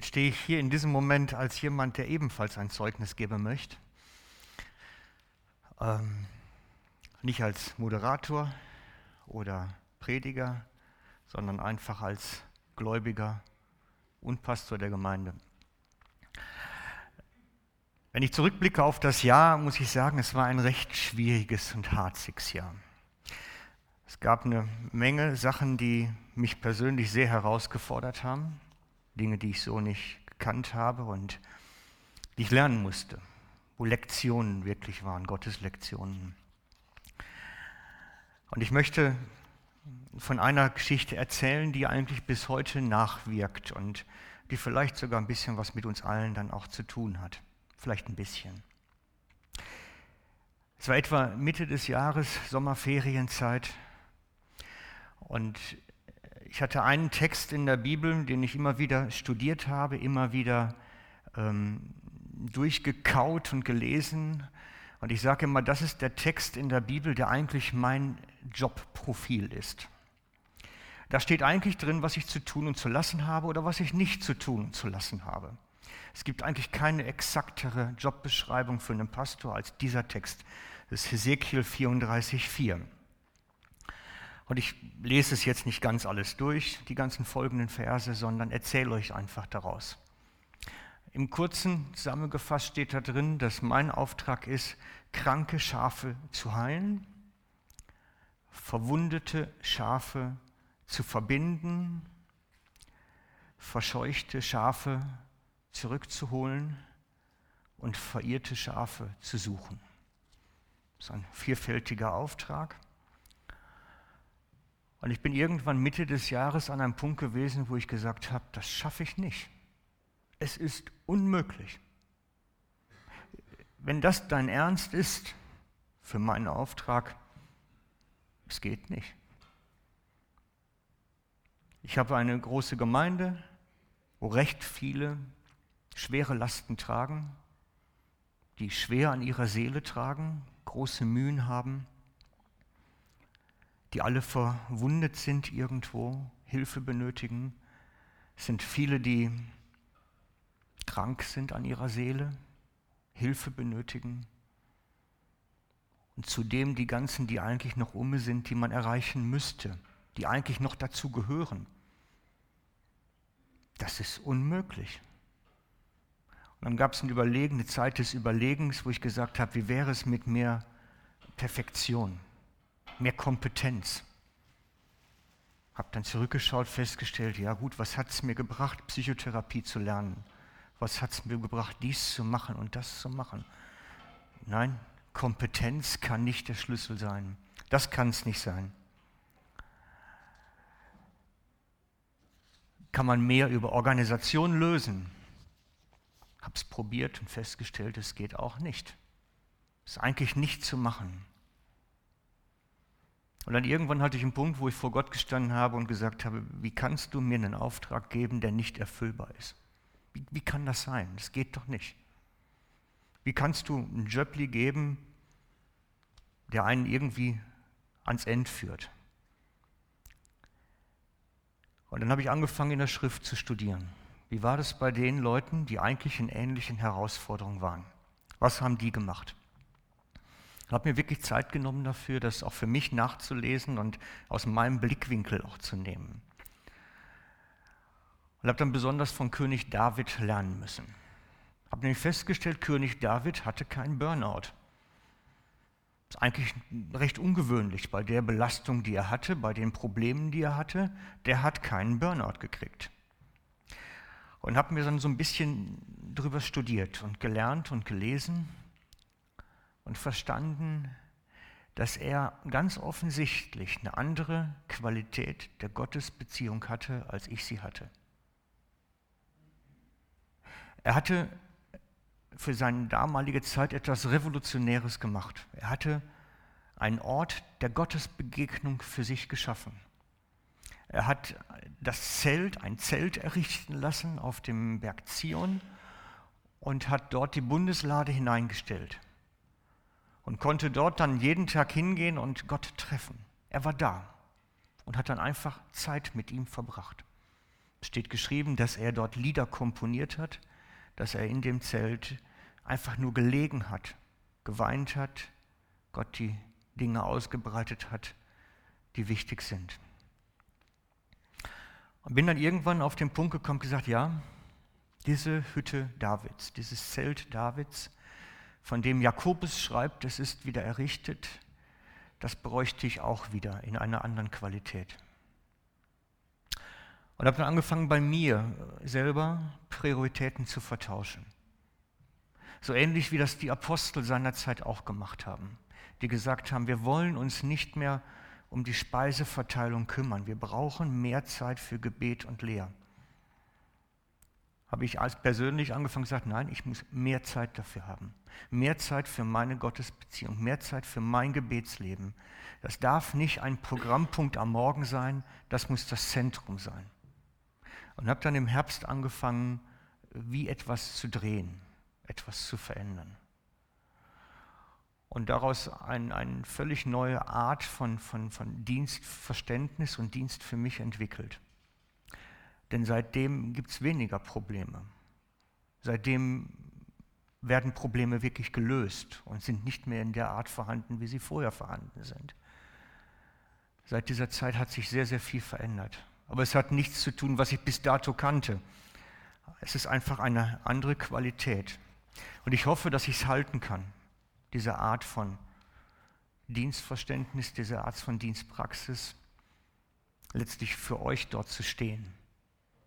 Jetzt stehe ich hier in diesem Moment als jemand, der ebenfalls ein Zeugnis geben möchte. Ähm, nicht als Moderator oder Prediger, sondern einfach als Gläubiger und Pastor der Gemeinde. Wenn ich zurückblicke auf das Jahr, muss ich sagen, es war ein recht schwieriges und harziges Jahr. Es gab eine Menge Sachen, die mich persönlich sehr herausgefordert haben. Dinge, die ich so nicht gekannt habe und die ich lernen musste, wo Lektionen wirklich waren, Gottes Lektionen. Und ich möchte von einer Geschichte erzählen, die eigentlich bis heute nachwirkt und die vielleicht sogar ein bisschen was mit uns allen dann auch zu tun hat. Vielleicht ein bisschen. Es war etwa Mitte des Jahres, Sommerferienzeit. Und ich hatte einen Text in der Bibel, den ich immer wieder studiert habe, immer wieder ähm, durchgekaut und gelesen. Und ich sage immer, das ist der Text in der Bibel, der eigentlich mein Jobprofil ist. Da steht eigentlich drin, was ich zu tun und zu lassen habe oder was ich nicht zu tun und zu lassen habe. Es gibt eigentlich keine exaktere Jobbeschreibung für einen Pastor als dieser Text. Das ist Hesekiel 34,4. Und ich lese es jetzt nicht ganz alles durch, die ganzen folgenden Verse, sondern erzähle euch einfach daraus. Im kurzen zusammengefasst steht da drin, dass mein Auftrag ist, kranke Schafe zu heilen, verwundete Schafe zu verbinden, verscheuchte Schafe zurückzuholen und verirrte Schafe zu suchen. Das ist ein vielfältiger Auftrag. Und ich bin irgendwann Mitte des Jahres an einem Punkt gewesen, wo ich gesagt habe, das schaffe ich nicht. Es ist unmöglich. Wenn das dein Ernst ist für meinen Auftrag, es geht nicht. Ich habe eine große Gemeinde, wo recht viele schwere Lasten tragen, die schwer an ihrer Seele tragen, große Mühen haben die alle verwundet sind irgendwo, Hilfe benötigen. Es sind viele, die krank sind an ihrer Seele, Hilfe benötigen. Und zudem die ganzen, die eigentlich noch um sind, die man erreichen müsste, die eigentlich noch dazu gehören. Das ist unmöglich. Und dann gab es eine Zeit des Überlegens, wo ich gesagt habe, wie wäre es mit mehr Perfektion? Mehr Kompetenz. Habe dann zurückgeschaut, festgestellt, ja gut, was hat es mir gebracht, Psychotherapie zu lernen? Was hat es mir gebracht, dies zu machen und das zu machen? Nein, Kompetenz kann nicht der Schlüssel sein. Das kann es nicht sein. Kann man mehr über Organisation lösen? Habe es probiert und festgestellt, es geht auch nicht. Ist eigentlich nicht zu machen. Und dann irgendwann hatte ich einen Punkt, wo ich vor Gott gestanden habe und gesagt habe, wie kannst du mir einen Auftrag geben, der nicht erfüllbar ist? Wie, wie kann das sein? Das geht doch nicht. Wie kannst du einen Jöppli geben, der einen irgendwie ans End führt? Und dann habe ich angefangen, in der Schrift zu studieren. Wie war das bei den Leuten, die eigentlich in ähnlichen Herausforderungen waren? Was haben die gemacht? Ich habe mir wirklich Zeit genommen dafür, das auch für mich nachzulesen und aus meinem Blickwinkel auch zu nehmen. Und habe dann besonders von König David lernen müssen. Habe nämlich festgestellt, König David hatte keinen Burnout. Das ist eigentlich recht ungewöhnlich bei der Belastung, die er hatte, bei den Problemen, die er hatte. Der hat keinen Burnout gekriegt. Und habe mir dann so ein bisschen darüber studiert und gelernt und gelesen und verstanden, dass er ganz offensichtlich eine andere Qualität der Gottesbeziehung hatte, als ich sie hatte. Er hatte für seine damalige Zeit etwas Revolutionäres gemacht. Er hatte einen Ort der Gottesbegegnung für sich geschaffen. Er hat das Zelt, ein Zelt errichten lassen auf dem Berg Zion und hat dort die Bundeslade hineingestellt und konnte dort dann jeden Tag hingehen und Gott treffen. Er war da und hat dann einfach Zeit mit ihm verbracht. Steht geschrieben, dass er dort Lieder komponiert hat, dass er in dem Zelt einfach nur gelegen hat, geweint hat, Gott die Dinge ausgebreitet hat, die wichtig sind. Und bin dann irgendwann auf den Punkt gekommen und gesagt, ja, diese Hütte Davids, dieses Zelt Davids, von dem Jakobus schreibt, es ist wieder errichtet, das bräuchte ich auch wieder in einer anderen Qualität. Und habe dann angefangen, bei mir selber Prioritäten zu vertauschen. So ähnlich wie das die Apostel seinerzeit auch gemacht haben, die gesagt haben, wir wollen uns nicht mehr um die Speiseverteilung kümmern. Wir brauchen mehr Zeit für Gebet und Lehr. Habe ich als persönlich angefangen gesagt, nein, ich muss mehr Zeit dafür haben. Mehr Zeit für meine Gottesbeziehung, mehr Zeit für mein Gebetsleben. Das darf nicht ein Programmpunkt am Morgen sein, das muss das Zentrum sein. Und habe dann im Herbst angefangen, wie etwas zu drehen, etwas zu verändern und daraus eine ein völlig neue Art von, von, von Dienstverständnis und Dienst für mich entwickelt. Denn seitdem gibt es weniger Probleme. Seitdem werden Probleme wirklich gelöst und sind nicht mehr in der Art vorhanden, wie sie vorher vorhanden sind. Seit dieser Zeit hat sich sehr, sehr viel verändert. Aber es hat nichts zu tun, was ich bis dato kannte. Es ist einfach eine andere Qualität. Und ich hoffe, dass ich es halten kann diese Art von Dienstverständnis, diese Art von Dienstpraxis, letztlich für euch dort zu stehen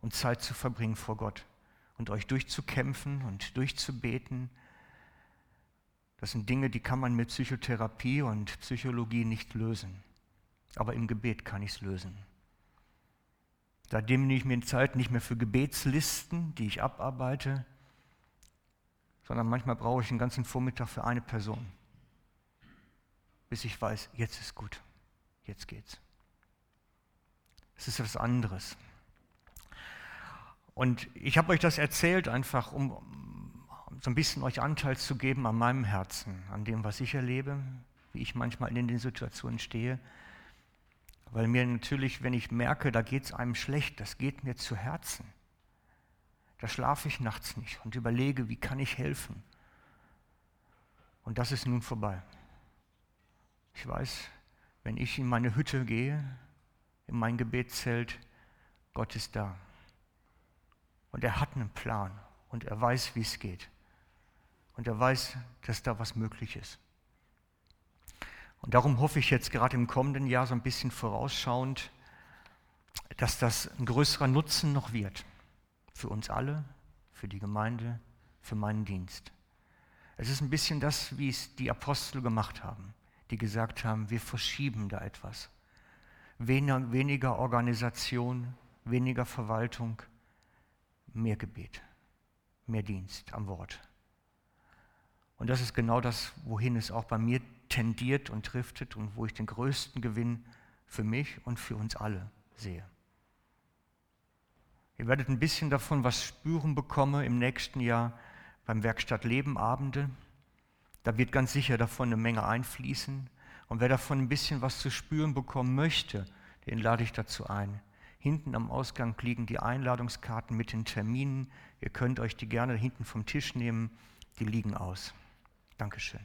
und Zeit zu verbringen vor Gott und euch durchzukämpfen und durchzubeten. Das sind Dinge, die kann man mit Psychotherapie und Psychologie nicht lösen. Aber im Gebet kann ich es lösen. Seitdem nehme ich mir Zeit nicht mehr für Gebetslisten, die ich abarbeite, sondern manchmal brauche ich einen ganzen Vormittag für eine Person, bis ich weiß, jetzt ist gut, jetzt geht's. Es ist etwas anderes. Und ich habe euch das erzählt, einfach um so ein bisschen euch Anteil zu geben an meinem Herzen, an dem, was ich erlebe, wie ich manchmal in den Situationen stehe. Weil mir natürlich, wenn ich merke, da geht es einem schlecht, das geht mir zu Herzen. Da schlafe ich nachts nicht und überlege, wie kann ich helfen. Und das ist nun vorbei. Ich weiß, wenn ich in meine Hütte gehe, in mein Gebetszelt, Gott ist da. Und er hat einen Plan und er weiß, wie es geht. Und er weiß, dass da was möglich ist. Und darum hoffe ich jetzt gerade im kommenden Jahr so ein bisschen vorausschauend, dass das ein größerer Nutzen noch wird. Für uns alle, für die Gemeinde, für meinen Dienst. Es ist ein bisschen das, wie es die Apostel gemacht haben, die gesagt haben, wir verschieben da etwas. Weniger, weniger Organisation, weniger Verwaltung, mehr Gebet, mehr Dienst am Wort. Und das ist genau das, wohin es auch bei mir tendiert und driftet und wo ich den größten Gewinn für mich und für uns alle sehe. Ihr werdet ein bisschen davon was spüren bekommen im nächsten Jahr beim Werkstatt Leben Abende. Da wird ganz sicher davon eine Menge einfließen. Und wer davon ein bisschen was zu spüren bekommen möchte, den lade ich dazu ein. Hinten am Ausgang liegen die Einladungskarten mit den Terminen. Ihr könnt euch die gerne hinten vom Tisch nehmen. Die liegen aus. Dankeschön.